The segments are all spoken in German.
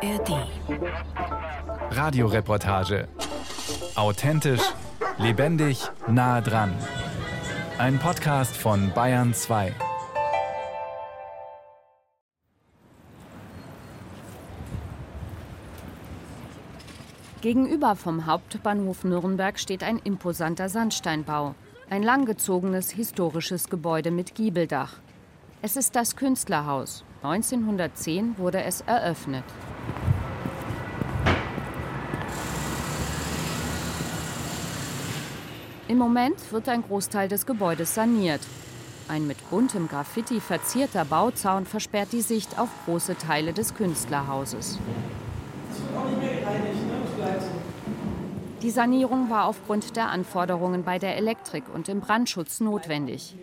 ARD. Radioreportage. Authentisch, lebendig, nah dran. Ein Podcast von Bayern 2. Gegenüber vom Hauptbahnhof Nürnberg steht ein imposanter Sandsteinbau. Ein langgezogenes historisches Gebäude mit Giebeldach. Es ist das Künstlerhaus. 1910 wurde es eröffnet. Im Moment wird ein Großteil des Gebäudes saniert. Ein mit buntem Graffiti verzierter Bauzaun versperrt die Sicht auf große Teile des Künstlerhauses. Die Sanierung war aufgrund der Anforderungen bei der Elektrik und im Brandschutz notwendig.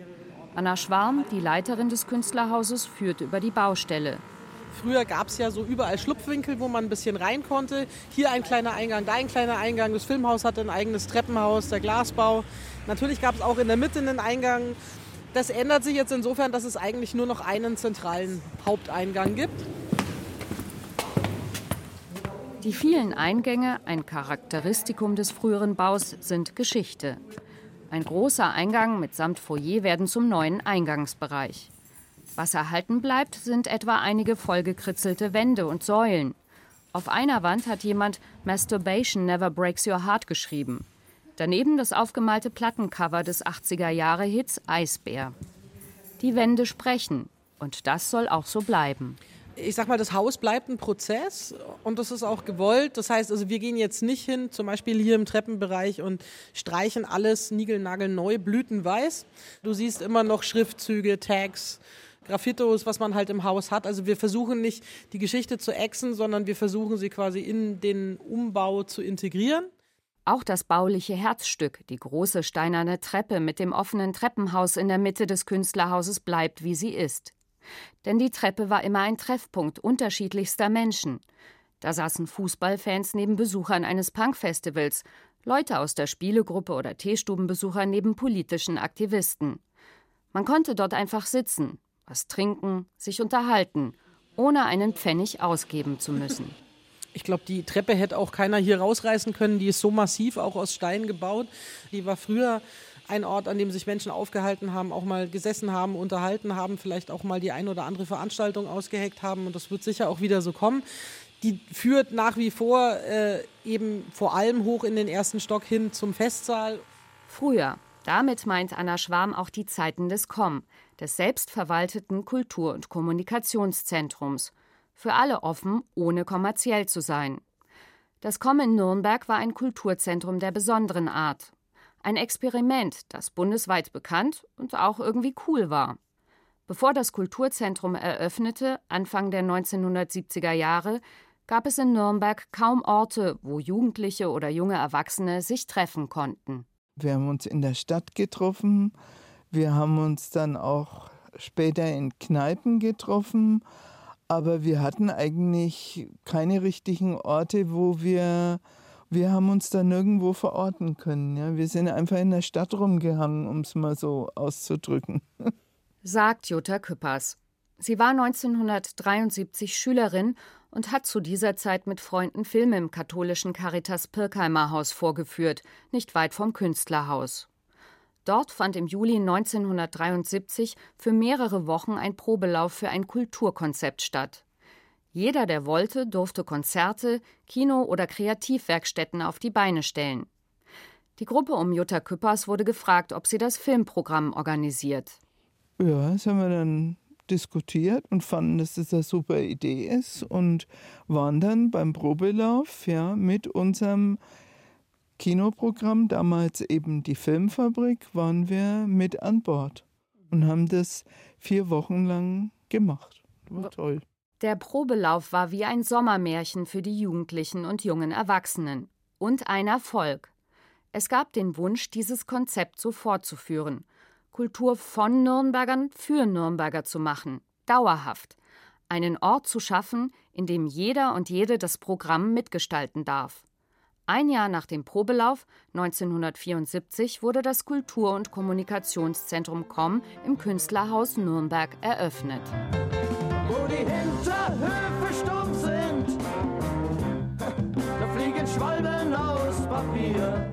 Anna Schwarm, die Leiterin des Künstlerhauses, führt über die Baustelle. Früher gab es ja so überall Schlupfwinkel, wo man ein bisschen rein konnte. Hier ein kleiner Eingang, da ein kleiner Eingang. Das Filmhaus hatte ein eigenes Treppenhaus, der Glasbau. Natürlich gab es auch in der Mitte einen Eingang. Das ändert sich jetzt insofern, dass es eigentlich nur noch einen zentralen Haupteingang gibt. Die vielen Eingänge, ein Charakteristikum des früheren Baus, sind Geschichte. Ein großer Eingang mitsamt Foyer werden zum neuen Eingangsbereich. Was erhalten bleibt, sind etwa einige vollgekritzelte Wände und Säulen. Auf einer Wand hat jemand Masturbation Never Breaks Your Heart geschrieben. Daneben das aufgemalte Plattencover des 80er-Jahre-Hits Eisbär. Die Wände sprechen und das soll auch so bleiben ich sag mal, das Haus bleibt ein Prozess und das ist auch gewollt. Das heißt, also wir gehen jetzt nicht hin, zum Beispiel hier im Treppenbereich und streichen alles niegelnagelneu, blütenweiß. Du siehst immer noch Schriftzüge, Tags, Graffitos, was man halt im Haus hat. Also wir versuchen nicht die Geschichte zu exen, sondern wir versuchen sie quasi in den Umbau zu integrieren. Auch das bauliche Herzstück, die große steinerne Treppe mit dem offenen Treppenhaus in der Mitte des Künstlerhauses, bleibt wie sie ist. Denn die Treppe war immer ein Treffpunkt unterschiedlichster Menschen. Da saßen Fußballfans neben Besuchern eines Punkfestivals, Leute aus der Spielegruppe oder Teestubenbesucher neben politischen Aktivisten. Man konnte dort einfach sitzen, was trinken, sich unterhalten, ohne einen Pfennig ausgeben zu müssen. Ich glaube, die Treppe hätte auch keiner hier rausreißen können. Die ist so massiv, auch aus Stein gebaut. Die war früher ein Ort, an dem sich Menschen aufgehalten haben, auch mal gesessen haben, unterhalten haben, vielleicht auch mal die ein oder andere Veranstaltung ausgeheckt haben. Und das wird sicher auch wieder so kommen. Die führt nach wie vor äh, eben vor allem hoch in den ersten Stock hin zum Festsaal. Früher. Damit meint Anna Schwarm auch die Zeiten des KOM, des selbstverwalteten Kultur- und Kommunikationszentrums. Für alle offen, ohne kommerziell zu sein. Das KOM in Nürnberg war ein Kulturzentrum der besonderen Art, ein Experiment, das bundesweit bekannt und auch irgendwie cool war. Bevor das Kulturzentrum eröffnete, Anfang der 1970er Jahre, gab es in Nürnberg kaum Orte, wo Jugendliche oder junge Erwachsene sich treffen konnten. Wir haben uns in der Stadt getroffen, wir haben uns dann auch später in Kneipen getroffen, aber wir hatten eigentlich keine richtigen Orte, wo wir wir haben uns da nirgendwo verorten können. Ja? Wir sind einfach in der Stadt rumgehangen, um es mal so auszudrücken. Sagt Jutta Küppers. Sie war 1973 Schülerin und hat zu dieser Zeit mit Freunden Filme im katholischen Caritas Pirkheimer Haus vorgeführt, nicht weit vom Künstlerhaus. Dort fand im Juli 1973 für mehrere Wochen ein Probelauf für ein Kulturkonzept statt. Jeder, der wollte, durfte Konzerte, Kino- oder Kreativwerkstätten auf die Beine stellen. Die Gruppe um Jutta Küppers wurde gefragt, ob sie das Filmprogramm organisiert. Ja, das haben wir dann diskutiert und fanden, dass das eine super Idee ist und waren dann beim Probelauf ja, mit unserem Kinoprogramm, damals eben die Filmfabrik, waren wir mit an Bord und haben das vier Wochen lang gemacht. War toll. Der Probelauf war wie ein Sommermärchen für die Jugendlichen und jungen Erwachsenen und ein Erfolg. Es gab den Wunsch, dieses Konzept so fortzuführen, Kultur von Nürnbergern für Nürnberger zu machen, dauerhaft, einen Ort zu schaffen, in dem jeder und jede das Programm mitgestalten darf. Ein Jahr nach dem Probelauf, 1974, wurde das Kultur- und Kommunikationszentrum COM im Künstlerhaus Nürnberg eröffnet. Wo die Hinterhöfe stumm sind, da fliegen Schwalben aus Papier.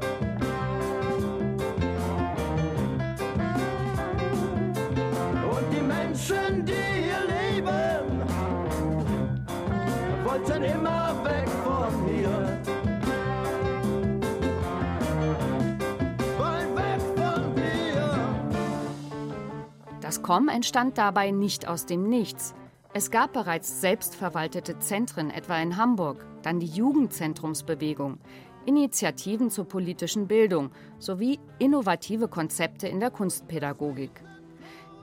Und die Menschen, die hier leben, wollten immer weg KOM entstand dabei nicht aus dem Nichts. Es gab bereits selbstverwaltete Zentren, etwa in Hamburg, dann die Jugendzentrumsbewegung, Initiativen zur politischen Bildung sowie innovative Konzepte in der Kunstpädagogik.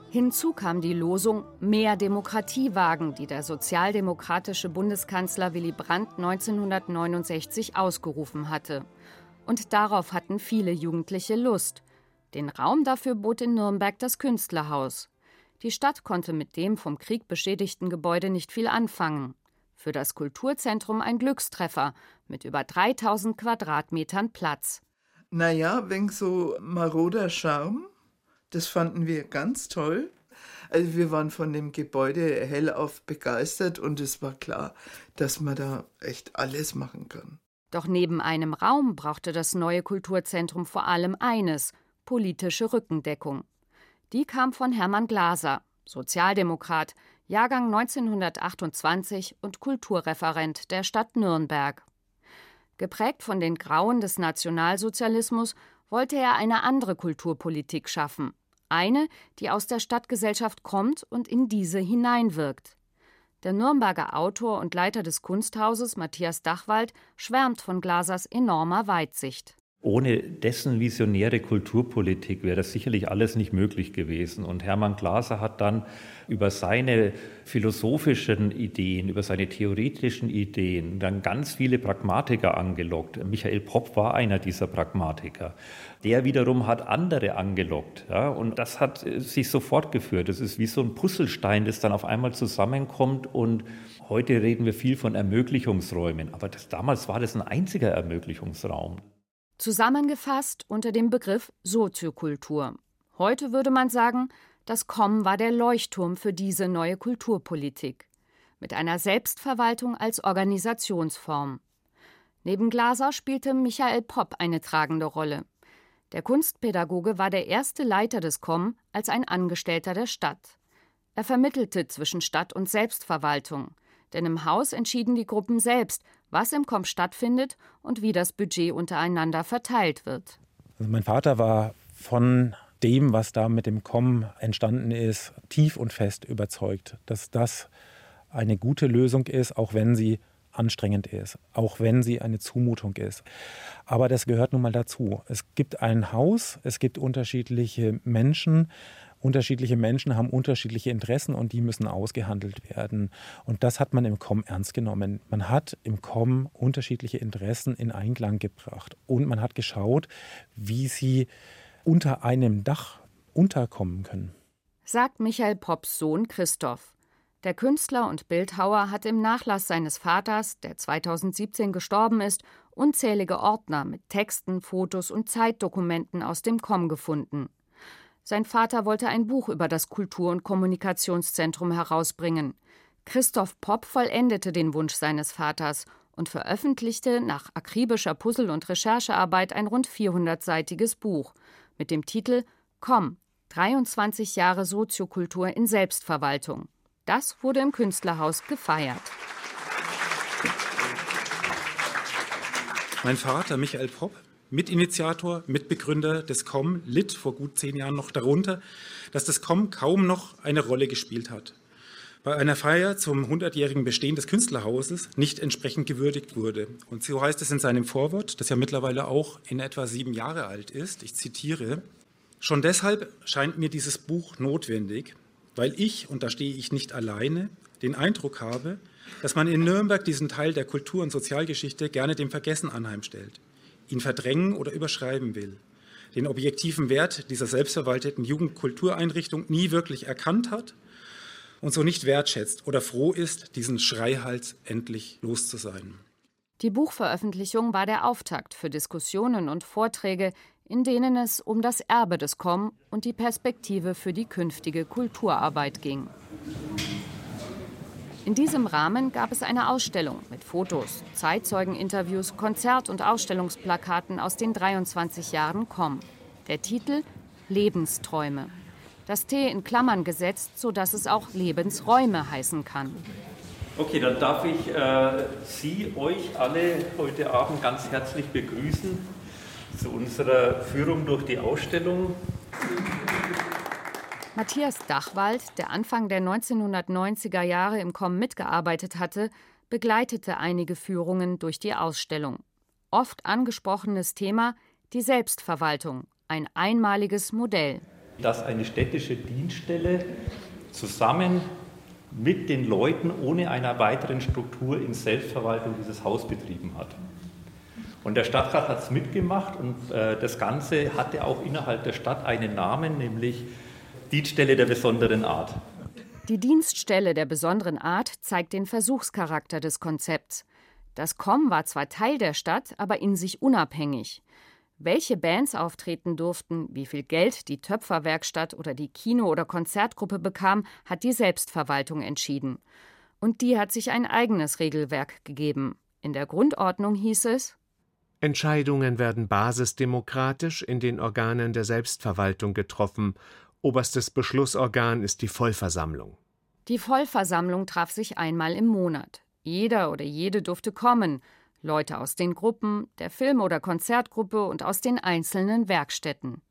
Hinzu kam die Losung Mehr Demokratie wagen, die der sozialdemokratische Bundeskanzler Willy Brandt 1969 ausgerufen hatte. Und darauf hatten viele Jugendliche Lust. Den Raum dafür bot in Nürnberg das Künstlerhaus. Die Stadt konnte mit dem vom Krieg beschädigten Gebäude nicht viel anfangen. Für das Kulturzentrum ein Glückstreffer mit über 3000 Quadratmetern Platz. Naja, wegen so maroder Charme, das fanden wir ganz toll. Also wir waren von dem Gebäude hellauf begeistert und es war klar, dass man da echt alles machen kann. Doch neben einem Raum brauchte das neue Kulturzentrum vor allem eines politische Rückendeckung. Die kam von Hermann Glaser, Sozialdemokrat, Jahrgang 1928 und Kulturreferent der Stadt Nürnberg. Geprägt von den Grauen des Nationalsozialismus wollte er eine andere Kulturpolitik schaffen. Eine, die aus der Stadtgesellschaft kommt und in diese hineinwirkt. Der Nürnberger Autor und Leiter des Kunsthauses Matthias Dachwald schwärmt von Glasers enormer Weitsicht. Ohne dessen visionäre Kulturpolitik wäre das sicherlich alles nicht möglich gewesen. Und Hermann Glaser hat dann über seine philosophischen Ideen, über seine theoretischen Ideen dann ganz viele Pragmatiker angelockt. Michael Popp war einer dieser Pragmatiker. Der wiederum hat andere angelockt. Ja, und das hat sich so fortgeführt. Das ist wie so ein Puzzlestein, das dann auf einmal zusammenkommt. Und heute reden wir viel von Ermöglichungsräumen. Aber das, damals war das ein einziger Ermöglichungsraum. Zusammengefasst unter dem Begriff Soziokultur. Heute würde man sagen, das KOM war der Leuchtturm für diese neue Kulturpolitik. Mit einer Selbstverwaltung als Organisationsform. Neben Glaser spielte Michael Popp eine tragende Rolle. Der Kunstpädagoge war der erste Leiter des KOM als ein Angestellter der Stadt. Er vermittelte zwischen Stadt und Selbstverwaltung, denn im Haus entschieden die Gruppen selbst, was im KOM stattfindet und wie das Budget untereinander verteilt wird. Also mein Vater war von dem, was da mit dem KOM entstanden ist, tief und fest überzeugt, dass das eine gute Lösung ist, auch wenn sie anstrengend ist, auch wenn sie eine Zumutung ist. Aber das gehört nun mal dazu. Es gibt ein Haus, es gibt unterschiedliche Menschen, unterschiedliche Menschen haben unterschiedliche Interessen und die müssen ausgehandelt werden. Und das hat man im COM ernst genommen. Man hat im COM unterschiedliche Interessen in Einklang gebracht und man hat geschaut, wie sie unter einem Dach unterkommen können. Sagt Michael Popps Sohn Christoph. Der Künstler und Bildhauer hat im Nachlass seines Vaters, der 2017 gestorben ist, unzählige Ordner mit Texten, Fotos und Zeitdokumenten aus dem COM gefunden. Sein Vater wollte ein Buch über das Kultur- und Kommunikationszentrum herausbringen. Christoph Popp vollendete den Wunsch seines Vaters und veröffentlichte nach akribischer Puzzle- und Recherchearbeit ein rund 400-seitiges Buch mit dem Titel Komm, 23 Jahre Soziokultur in Selbstverwaltung. Das wurde im Künstlerhaus gefeiert. Mein Vater, Michael Popp, Mitinitiator, Mitbegründer des COM, litt vor gut zehn Jahren noch darunter, dass das COM kaum noch eine Rolle gespielt hat. Bei einer Feier zum 100-jährigen Bestehen des Künstlerhauses nicht entsprechend gewürdigt wurde. Und so heißt es in seinem Vorwort, das ja mittlerweile auch in etwa sieben Jahre alt ist. Ich zitiere: Schon deshalb scheint mir dieses Buch notwendig, weil ich, und da stehe ich nicht alleine, den Eindruck habe, dass man in Nürnberg diesen Teil der Kultur- und Sozialgeschichte gerne dem Vergessen anheimstellt ihn verdrängen oder überschreiben will, den objektiven Wert dieser selbstverwalteten Jugendkultureinrichtung nie wirklich erkannt hat und so nicht wertschätzt oder froh ist, diesen Schreihals endlich los zu sein. Die Buchveröffentlichung war der Auftakt für Diskussionen und Vorträge, in denen es um das Erbe des KOM und die Perspektive für die künftige Kulturarbeit ging. In diesem Rahmen gab es eine Ausstellung mit Fotos, Zeitzeugeninterviews, Konzert- und Ausstellungsplakaten aus den 23 Jahren KOM. Der Titel Lebensträume. Das T in Klammern gesetzt, sodass es auch Lebensräume heißen kann. Okay, dann darf ich äh, Sie, euch alle heute Abend ganz herzlich begrüßen zu unserer Führung durch die Ausstellung. Matthias Dachwald, der Anfang der 1990er Jahre im KOM mitgearbeitet hatte, begleitete einige Führungen durch die Ausstellung. Oft angesprochenes Thema die Selbstverwaltung, ein einmaliges Modell. Dass eine städtische Dienststelle zusammen mit den Leuten ohne einer weiteren Struktur in Selbstverwaltung dieses Haus betrieben hat. Und der Stadtrat hat es mitgemacht und äh, das Ganze hatte auch innerhalb der Stadt einen Namen, nämlich Dienststelle der besonderen Art. Die Dienststelle der besonderen Art zeigt den Versuchscharakter des Konzepts. Das KOM war zwar Teil der Stadt, aber in sich unabhängig. Welche Bands auftreten durften, wie viel Geld die Töpferwerkstatt oder die Kino- oder Konzertgruppe bekam, hat die Selbstverwaltung entschieden. Und die hat sich ein eigenes Regelwerk gegeben. In der Grundordnung hieß es Entscheidungen werden basisdemokratisch in den Organen der Selbstverwaltung getroffen Oberstes Beschlussorgan ist die Vollversammlung. Die Vollversammlung traf sich einmal im Monat. Jeder oder jede durfte kommen, Leute aus den Gruppen, der Film- oder Konzertgruppe und aus den einzelnen Werkstätten.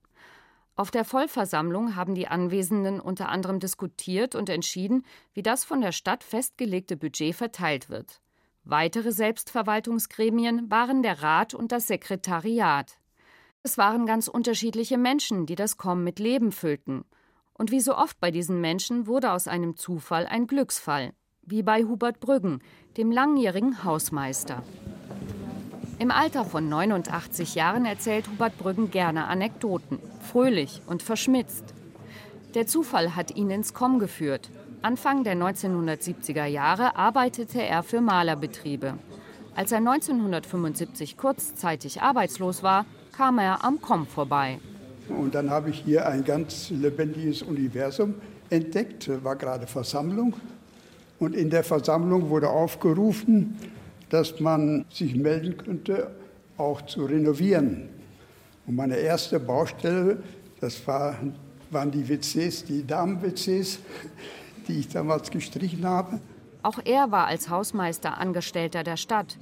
Auf der Vollversammlung haben die Anwesenden unter anderem diskutiert und entschieden, wie das von der Stadt festgelegte Budget verteilt wird. Weitere Selbstverwaltungsgremien waren der Rat und das Sekretariat. Es waren ganz unterschiedliche Menschen, die das Kommen mit Leben füllten. Und wie so oft bei diesen Menschen wurde aus einem Zufall ein Glücksfall, wie bei Hubert Brüggen, dem langjährigen Hausmeister. Im Alter von 89 Jahren erzählt Hubert Brüggen gerne Anekdoten, fröhlich und verschmitzt. Der Zufall hat ihn ins Komm geführt. Anfang der 1970er Jahre arbeitete er für Malerbetriebe. Als er 1975 kurzzeitig arbeitslos war, kam er am Komm vorbei. Und dann habe ich hier ein ganz lebendiges Universum entdeckt, war gerade Versammlung. Und in der Versammlung wurde aufgerufen, dass man sich melden könnte, auch zu renovieren. Und meine erste Baustelle, das war, waren die WCs, die Damen-WCs, die ich damals gestrichen habe. Auch er war als Hausmeister Angestellter der Stadt.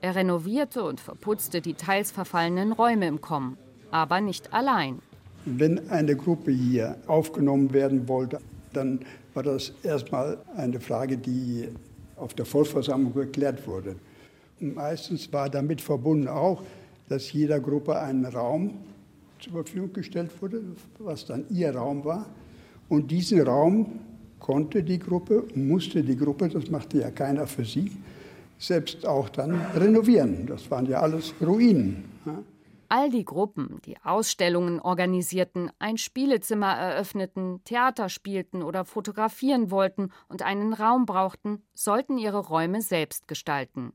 Er renovierte und verputzte die teils verfallenen Räume im Komm, aber nicht allein. Wenn eine Gruppe hier aufgenommen werden wollte, dann war das erstmal eine Frage, die auf der Vollversammlung geklärt wurde. Und meistens war damit verbunden auch, dass jeder Gruppe ein Raum zur Verfügung gestellt wurde, was dann ihr Raum war. Und diesen Raum konnte die Gruppe, musste die Gruppe, das machte ja keiner für sie, selbst auch dann renovieren. Das waren ja alles Ruinen. All die Gruppen, die Ausstellungen organisierten, ein Spielezimmer eröffneten, Theater spielten oder fotografieren wollten und einen Raum brauchten, sollten ihre Räume selbst gestalten.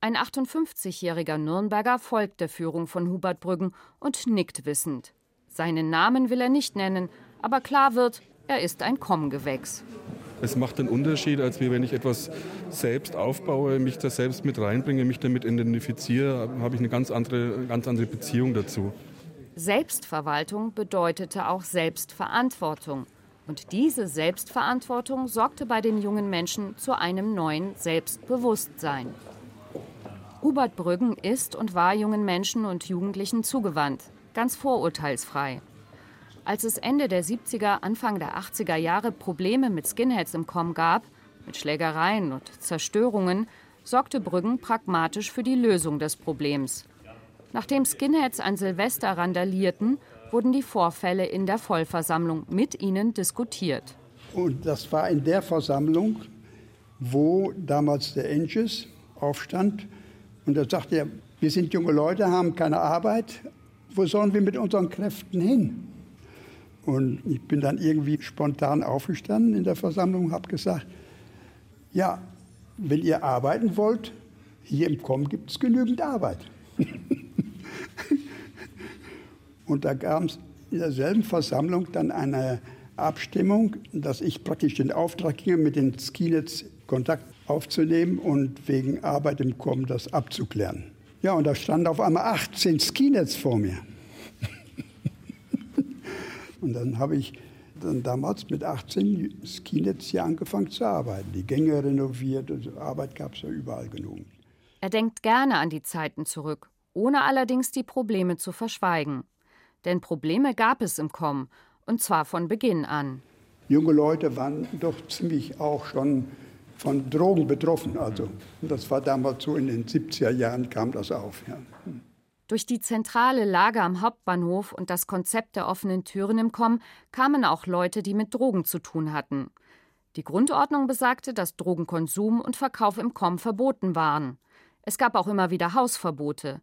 Ein 58-jähriger Nürnberger folgt der Führung von Hubert Brüggen und nickt wissend. Seinen Namen will er nicht nennen, aber klar wird, er ist ein Kommgewächs. Es macht einen Unterschied, als wenn ich etwas selbst aufbaue, mich da selbst mit reinbringe, mich damit identifiziere, habe ich eine ganz andere, ganz andere Beziehung dazu. Selbstverwaltung bedeutete auch Selbstverantwortung. Und diese Selbstverantwortung sorgte bei den jungen Menschen zu einem neuen Selbstbewusstsein. Hubert Brüggen ist und war jungen Menschen und Jugendlichen zugewandt, ganz vorurteilsfrei. Als es Ende der 70er, Anfang der 80er Jahre Probleme mit Skinheads im Com gab, mit Schlägereien und Zerstörungen, sorgte Brüggen pragmatisch für die Lösung des Problems. Nachdem Skinheads an Silvester randalierten, wurden die Vorfälle in der Vollversammlung mit ihnen diskutiert. Und das war in der Versammlung, wo damals der Angus aufstand und er sagte, wir sind junge Leute, haben keine Arbeit, wo sollen wir mit unseren Kräften hin? Und ich bin dann irgendwie spontan aufgestanden in der Versammlung und habe gesagt, ja, wenn ihr arbeiten wollt, hier im KOM gibt es genügend Arbeit. und da gab es in derselben Versammlung dann eine Abstimmung, dass ich praktisch den Auftrag ging, mit den Skinets Kontakt aufzunehmen und wegen Arbeit im Kommen das abzuklären. Ja, und da standen auf einmal 18 Skinets vor mir. Und dann habe ich dann damals mit 18 Skinets hier angefangen zu arbeiten. Die Gänge renoviert, also Arbeit gab es ja überall genug. Er denkt gerne an die Zeiten zurück, ohne allerdings die Probleme zu verschweigen. Denn Probleme gab es im Com, und zwar von Beginn an. Junge Leute waren doch ziemlich auch schon von Drogen betroffen. Also das war damals so in den 70er Jahren kam das auf. Ja. Durch die zentrale Lage am Hauptbahnhof und das Konzept der offenen Türen im Com kamen auch Leute, die mit Drogen zu tun hatten. Die Grundordnung besagte, dass Drogenkonsum und Verkauf im Com verboten waren. Es gab auch immer wieder Hausverbote.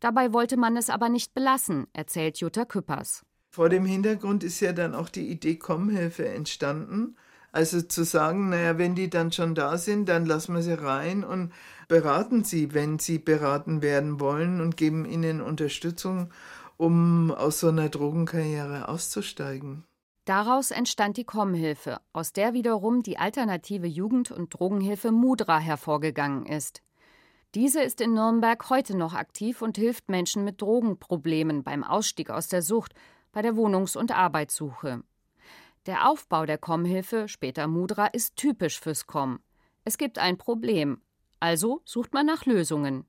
Dabei wollte man es aber nicht belassen, erzählt Jutta Küppers. Vor dem Hintergrund ist ja dann auch die Idee Kommhilfe entstanden. Also zu sagen, naja, wenn die dann schon da sind, dann lassen wir sie rein und beraten sie, wenn sie beraten werden wollen und geben ihnen Unterstützung, um aus so einer Drogenkarriere auszusteigen. Daraus entstand die Kommhilfe, aus der wiederum die alternative Jugend- und Drogenhilfe Mudra hervorgegangen ist. Diese ist in Nürnberg heute noch aktiv und hilft Menschen mit Drogenproblemen beim Ausstieg aus der Sucht, bei der Wohnungs- und Arbeitssuche. Der Aufbau der Kommhilfe, später Mudra, ist typisch fürs Com. Es gibt ein Problem, also sucht man nach Lösungen.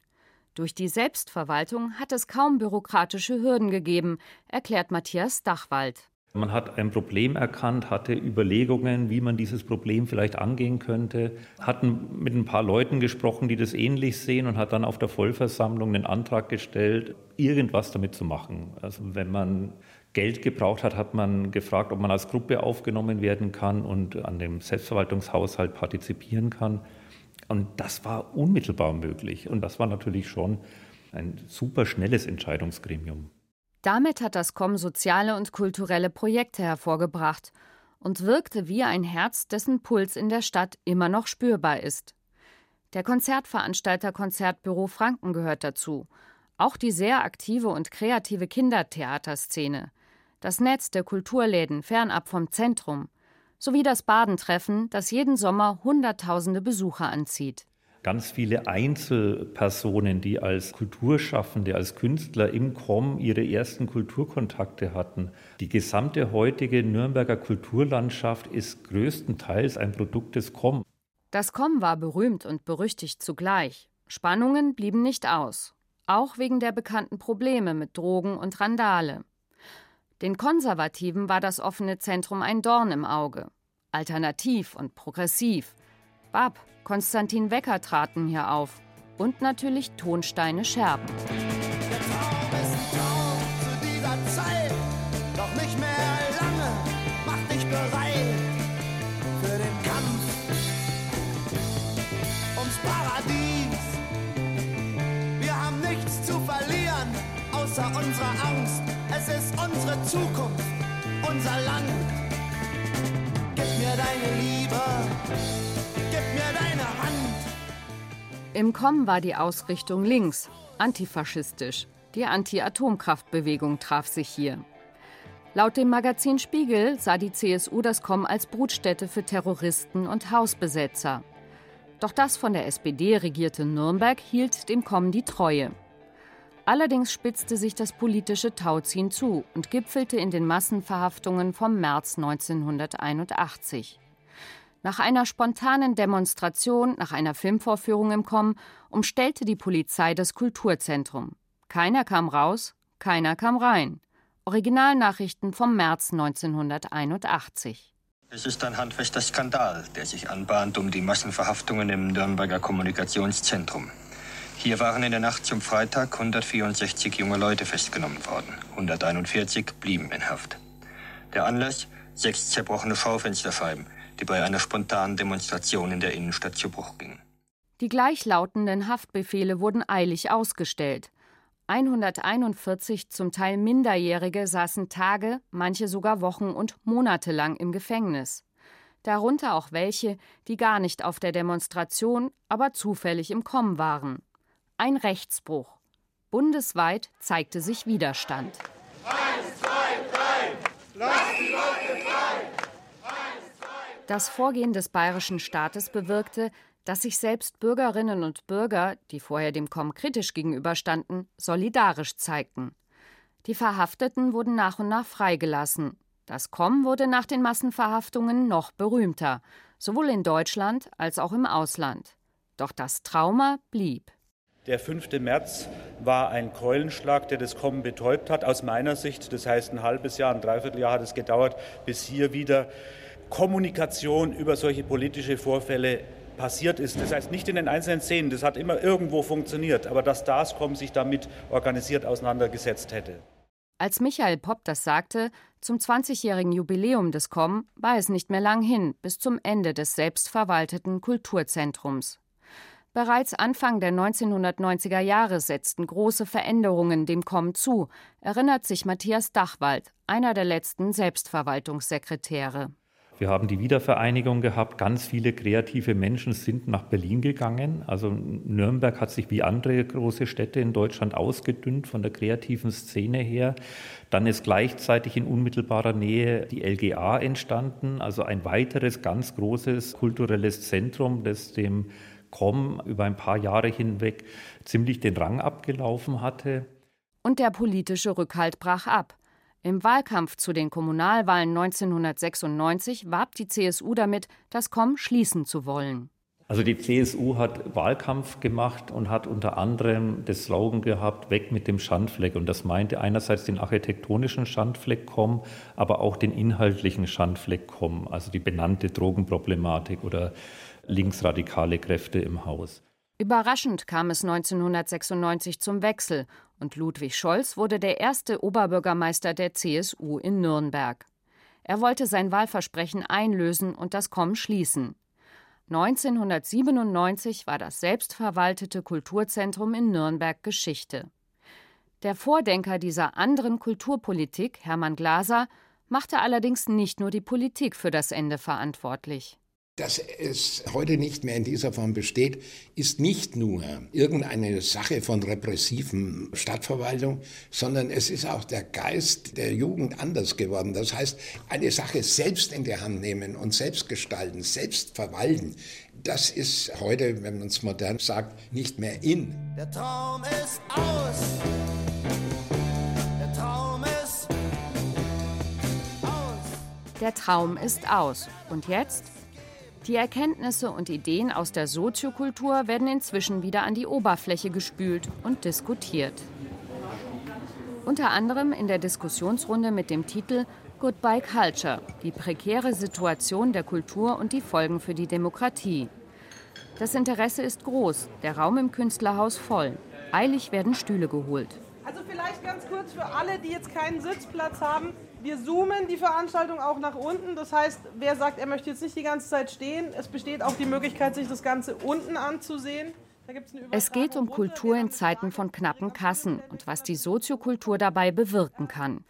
Durch die Selbstverwaltung hat es kaum bürokratische Hürden gegeben, erklärt Matthias Dachwald. Man hat ein Problem erkannt, hatte Überlegungen, wie man dieses Problem vielleicht angehen könnte, hat mit ein paar Leuten gesprochen, die das ähnlich sehen und hat dann auf der Vollversammlung den Antrag gestellt, irgendwas damit zu machen. Also wenn man Geld gebraucht hat, hat man gefragt, ob man als Gruppe aufgenommen werden kann und an dem Selbstverwaltungshaushalt partizipieren kann. Und das war unmittelbar möglich. Und das war natürlich schon ein super schnelles Entscheidungsgremium. Damit hat das COM soziale und kulturelle Projekte hervorgebracht und wirkte wie ein Herz, dessen Puls in der Stadt immer noch spürbar ist. Der Konzertveranstalter Konzertbüro Franken gehört dazu, auch die sehr aktive und kreative Kindertheaterszene das Netz der Kulturläden fernab vom Zentrum sowie das Badentreffen, das jeden Sommer Hunderttausende Besucher anzieht. Ganz viele Einzelpersonen, die als Kulturschaffende, als Künstler im KOM ihre ersten Kulturkontakte hatten. Die gesamte heutige Nürnberger Kulturlandschaft ist größtenteils ein Produkt des KOM. Das KOM war berühmt und berüchtigt zugleich. Spannungen blieben nicht aus, auch wegen der bekannten Probleme mit Drogen und Randale. Den Konservativen war das offene Zentrum ein Dorn im Auge. Alternativ und progressiv. Bab, Konstantin Wecker traten hier auf. Und natürlich Tonsteine Scherben. Zukunft, unser Land. Gib mir deine Liebe, gib mir deine Hand. Im KOM war die Ausrichtung links, antifaschistisch. Die Anti-Atomkraftbewegung traf sich hier. Laut dem Magazin Spiegel sah die CSU das KOM als Brutstätte für Terroristen und Hausbesetzer. Doch das von der SPD regierte Nürnberg hielt dem KOM die Treue. Allerdings spitzte sich das politische Tauziehen zu und gipfelte in den Massenverhaftungen vom März 1981. Nach einer spontanen Demonstration, nach einer Filmvorführung im Com, umstellte die Polizei das Kulturzentrum. Keiner kam raus, keiner kam rein. Originalnachrichten vom März 1981. Es ist ein handfester Skandal, der sich anbahnt um die Massenverhaftungen im Nürnberger Kommunikationszentrum. Hier waren in der Nacht zum Freitag 164 junge Leute festgenommen worden. 141 blieben in Haft. Der Anlass? Sechs zerbrochene Schaufensterscheiben, die bei einer spontanen Demonstration in der Innenstadt zu Bruch gingen. Die gleichlautenden Haftbefehle wurden eilig ausgestellt. 141 zum Teil Minderjährige saßen Tage, manche sogar Wochen und Monate lang im Gefängnis. Darunter auch welche, die gar nicht auf der Demonstration, aber zufällig im Kommen waren. Ein Rechtsbruch. Bundesweit zeigte sich Widerstand. Eins, zwei, drei, lass die Leute frei! Eins, zwei, Das Vorgehen des bayerischen Staates bewirkte, dass sich selbst Bürgerinnen und Bürger, die vorher dem Komm kritisch gegenüberstanden, solidarisch zeigten. Die Verhafteten wurden nach und nach freigelassen. Das Komm wurde nach den Massenverhaftungen noch berühmter, sowohl in Deutschland als auch im Ausland. Doch das Trauma blieb. Der 5. März war ein Keulenschlag, der das Kommen betäubt hat, aus meiner Sicht. Das heißt, ein halbes Jahr, ein Dreivierteljahr hat es gedauert, bis hier wieder Kommunikation über solche politische Vorfälle passiert ist. Das heißt nicht in den einzelnen Szenen, das hat immer irgendwo funktioniert, aber dass das Kommen sich damit organisiert auseinandergesetzt hätte. Als Michael Popp das sagte, zum 20-jährigen Jubiläum des KOM war es nicht mehr lang hin, bis zum Ende des selbstverwalteten Kulturzentrums. Bereits Anfang der 1990er Jahre setzten große Veränderungen dem KOM zu, erinnert sich Matthias Dachwald, einer der letzten Selbstverwaltungssekretäre. Wir haben die Wiedervereinigung gehabt. Ganz viele kreative Menschen sind nach Berlin gegangen. Also Nürnberg hat sich wie andere große Städte in Deutschland ausgedünnt von der kreativen Szene her. Dann ist gleichzeitig in unmittelbarer Nähe die LGA entstanden, also ein weiteres ganz großes kulturelles Zentrum, das dem Com über ein paar Jahre hinweg ziemlich den Rang abgelaufen hatte. Und der politische Rückhalt brach ab. Im Wahlkampf zu den Kommunalwahlen 1996 warb die CSU damit, das Com schließen zu wollen. Also die CSU hat Wahlkampf gemacht und hat unter anderem das Slogan gehabt, weg mit dem Schandfleck. Und das meinte einerseits den architektonischen Schandfleck kommen, aber auch den inhaltlichen Schandfleck kommen, also die benannte Drogenproblematik oder linksradikale Kräfte im Haus. Überraschend kam es 1996 zum Wechsel und Ludwig Scholz wurde der erste Oberbürgermeister der CSU in Nürnberg. Er wollte sein Wahlversprechen einlösen und das Komm schließen. 1997 war das selbstverwaltete Kulturzentrum in Nürnberg Geschichte. Der Vordenker dieser anderen Kulturpolitik, Hermann Glaser, machte allerdings nicht nur die Politik für das Ende verantwortlich. Dass es heute nicht mehr in dieser Form besteht, ist nicht nur irgendeine Sache von repressiven Stadtverwaltung, sondern es ist auch der Geist der Jugend anders geworden. Das heißt, eine Sache selbst in die Hand nehmen und selbst gestalten, selbst verwalten, das ist heute, wenn man es modern sagt, nicht mehr in. Der Traum ist aus. Der Traum ist aus. Der Traum ist aus. Und jetzt? Die Erkenntnisse und Ideen aus der Soziokultur werden inzwischen wieder an die Oberfläche gespült und diskutiert. Unter anderem in der Diskussionsrunde mit dem Titel Goodbye Culture, die prekäre Situation der Kultur und die Folgen für die Demokratie. Das Interesse ist groß, der Raum im Künstlerhaus voll. Eilig werden Stühle geholt. Also vielleicht ganz kurz für alle, die jetzt keinen Sitzplatz haben. Wir zoomen die Veranstaltung auch nach unten. Das heißt, wer sagt, er möchte jetzt nicht die ganze Zeit stehen, es besteht auch die Möglichkeit, sich das Ganze unten anzusehen. Es geht um Kultur in Zeiten von knappen Kassen und was die Soziokultur dabei bewirken kann.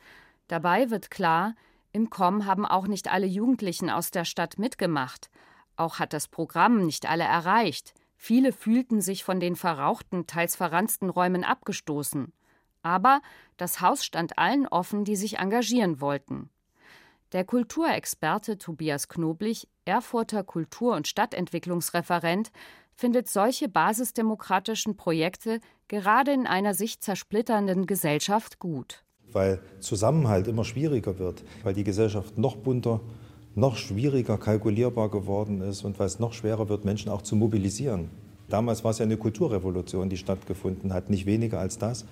Dabei wird klar, im KOM haben auch nicht alle Jugendlichen aus der Stadt mitgemacht. Auch hat das Programm nicht alle erreicht. Viele fühlten sich von den verrauchten, teils verranzten Räumen abgestoßen. Aber das Haus stand allen offen, die sich engagieren wollten. Der Kulturexperte Tobias Knoblich, Erfurter Kultur- und Stadtentwicklungsreferent, findet solche basisdemokratischen Projekte gerade in einer sich zersplitternden Gesellschaft gut. Weil Zusammenhalt immer schwieriger wird, weil die Gesellschaft noch bunter, noch schwieriger kalkulierbar geworden ist und weil es noch schwerer wird, Menschen auch zu mobilisieren. Damals war es ja eine Kulturrevolution, die stattgefunden hat, nicht weniger als das.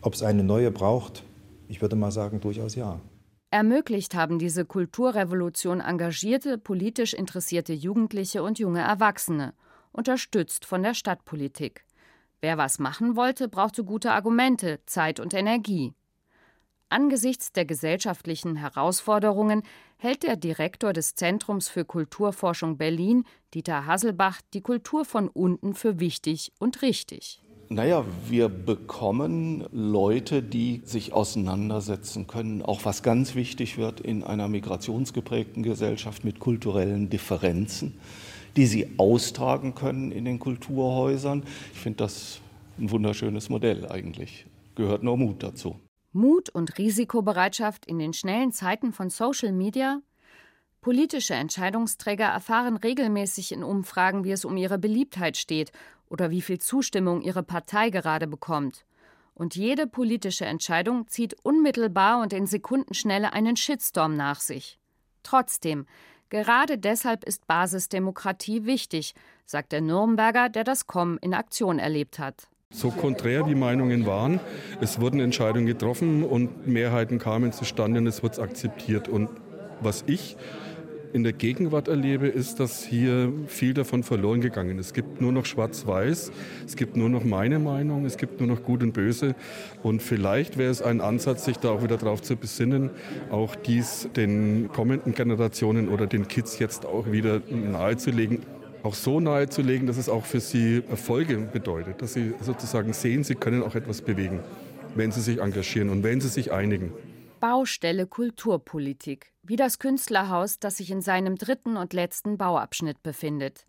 Ob es eine neue braucht, ich würde mal sagen, durchaus ja. Ermöglicht haben diese Kulturrevolution engagierte, politisch interessierte Jugendliche und junge Erwachsene, unterstützt von der Stadtpolitik. Wer was machen wollte, brauchte gute Argumente, Zeit und Energie. Angesichts der gesellschaftlichen Herausforderungen hält der Direktor des Zentrums für Kulturforschung Berlin, Dieter Hasselbach, die Kultur von unten für wichtig und richtig. Naja, wir bekommen Leute, die sich auseinandersetzen können, auch was ganz wichtig wird in einer migrationsgeprägten Gesellschaft mit kulturellen Differenzen, die sie austragen können in den Kulturhäusern. Ich finde das ein wunderschönes Modell eigentlich. Gehört nur Mut dazu. Mut und Risikobereitschaft in den schnellen Zeiten von Social Media? Politische Entscheidungsträger erfahren regelmäßig in Umfragen, wie es um ihre Beliebtheit steht oder wie viel Zustimmung ihre Partei gerade bekommt. Und jede politische Entscheidung zieht unmittelbar und in Sekundenschnelle einen Shitstorm nach sich. Trotzdem, gerade deshalb ist Basisdemokratie wichtig, sagt der Nürnberger, der das Kommen in Aktion erlebt hat. So konträr wie Meinungen waren, es wurden Entscheidungen getroffen und Mehrheiten kamen zustande und es wird akzeptiert. Und was ich in der Gegenwart erlebe, ist, dass hier viel davon verloren gegangen ist. Es gibt nur noch Schwarz-Weiß, es gibt nur noch meine Meinung, es gibt nur noch Gut und Böse. Und vielleicht wäre es ein Ansatz, sich da auch wieder darauf zu besinnen, auch dies den kommenden Generationen oder den Kids jetzt auch wieder nahezulegen. Auch so nahezulegen, dass es auch für sie Erfolge bedeutet, dass sie sozusagen sehen, sie können auch etwas bewegen, wenn sie sich engagieren und wenn sie sich einigen. Baustelle Kulturpolitik, wie das Künstlerhaus, das sich in seinem dritten und letzten Bauabschnitt befindet.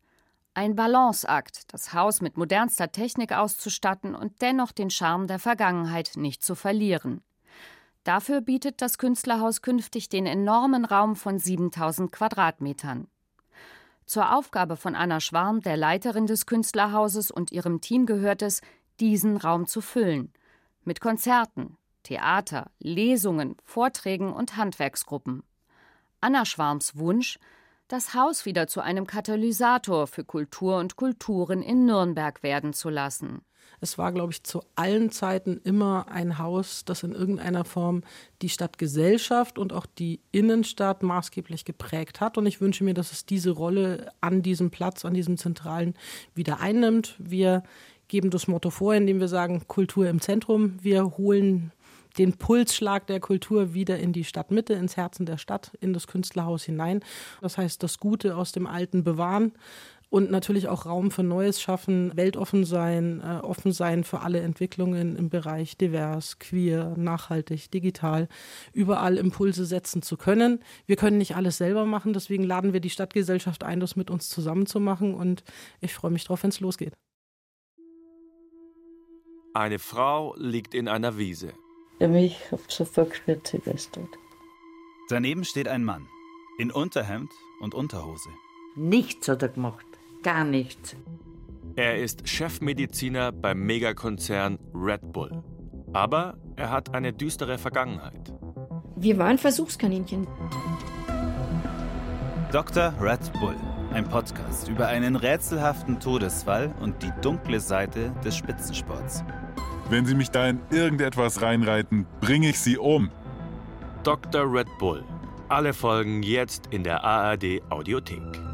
Ein Balanceakt, das Haus mit modernster Technik auszustatten und dennoch den Charme der Vergangenheit nicht zu verlieren. Dafür bietet das Künstlerhaus künftig den enormen Raum von 7000 Quadratmetern. Zur Aufgabe von Anna Schwarm, der Leiterin des Künstlerhauses und ihrem Team gehört es, diesen Raum zu füllen. Mit Konzerten, Theater, Lesungen, Vorträgen und Handwerksgruppen. Anna Schwarms Wunsch, das Haus wieder zu einem Katalysator für Kultur und Kulturen in Nürnberg werden zu lassen. Es war, glaube ich, zu allen Zeiten immer ein Haus, das in irgendeiner Form die Stadtgesellschaft und auch die Innenstadt maßgeblich geprägt hat. Und ich wünsche mir, dass es diese Rolle an diesem Platz, an diesem Zentralen wieder einnimmt. Wir geben das Motto vor, indem wir sagen, Kultur im Zentrum. Wir holen den Pulsschlag der Kultur wieder in die Stadtmitte, ins Herzen der Stadt, in das Künstlerhaus hinein. Das heißt, das Gute aus dem Alten bewahren und natürlich auch Raum für Neues schaffen, weltoffen sein, äh, offen sein für alle Entwicklungen im Bereich divers, queer, nachhaltig, digital, überall Impulse setzen zu können. Wir können nicht alles selber machen, deswegen laden wir die Stadtgesellschaft ein, das mit uns zusammen zu machen und ich freue mich drauf, wenn es losgeht. Eine Frau liegt in einer Wiese. Ja, mich habe sofort gespürt, sie ist tot. Daneben steht ein Mann. In Unterhemd und Unterhose. Nichts hat er gemacht. Gar nichts. Er ist Chefmediziner beim Megakonzern Red Bull. Aber er hat eine düstere Vergangenheit. Wir waren Versuchskaninchen. Dr. Red Bull, ein Podcast über einen rätselhaften Todesfall und die dunkle Seite des Spitzensports. Wenn Sie mich da in irgendetwas reinreiten, bringe ich Sie um. Dr. Red Bull. Alle Folgen jetzt in der ARD Audiothek.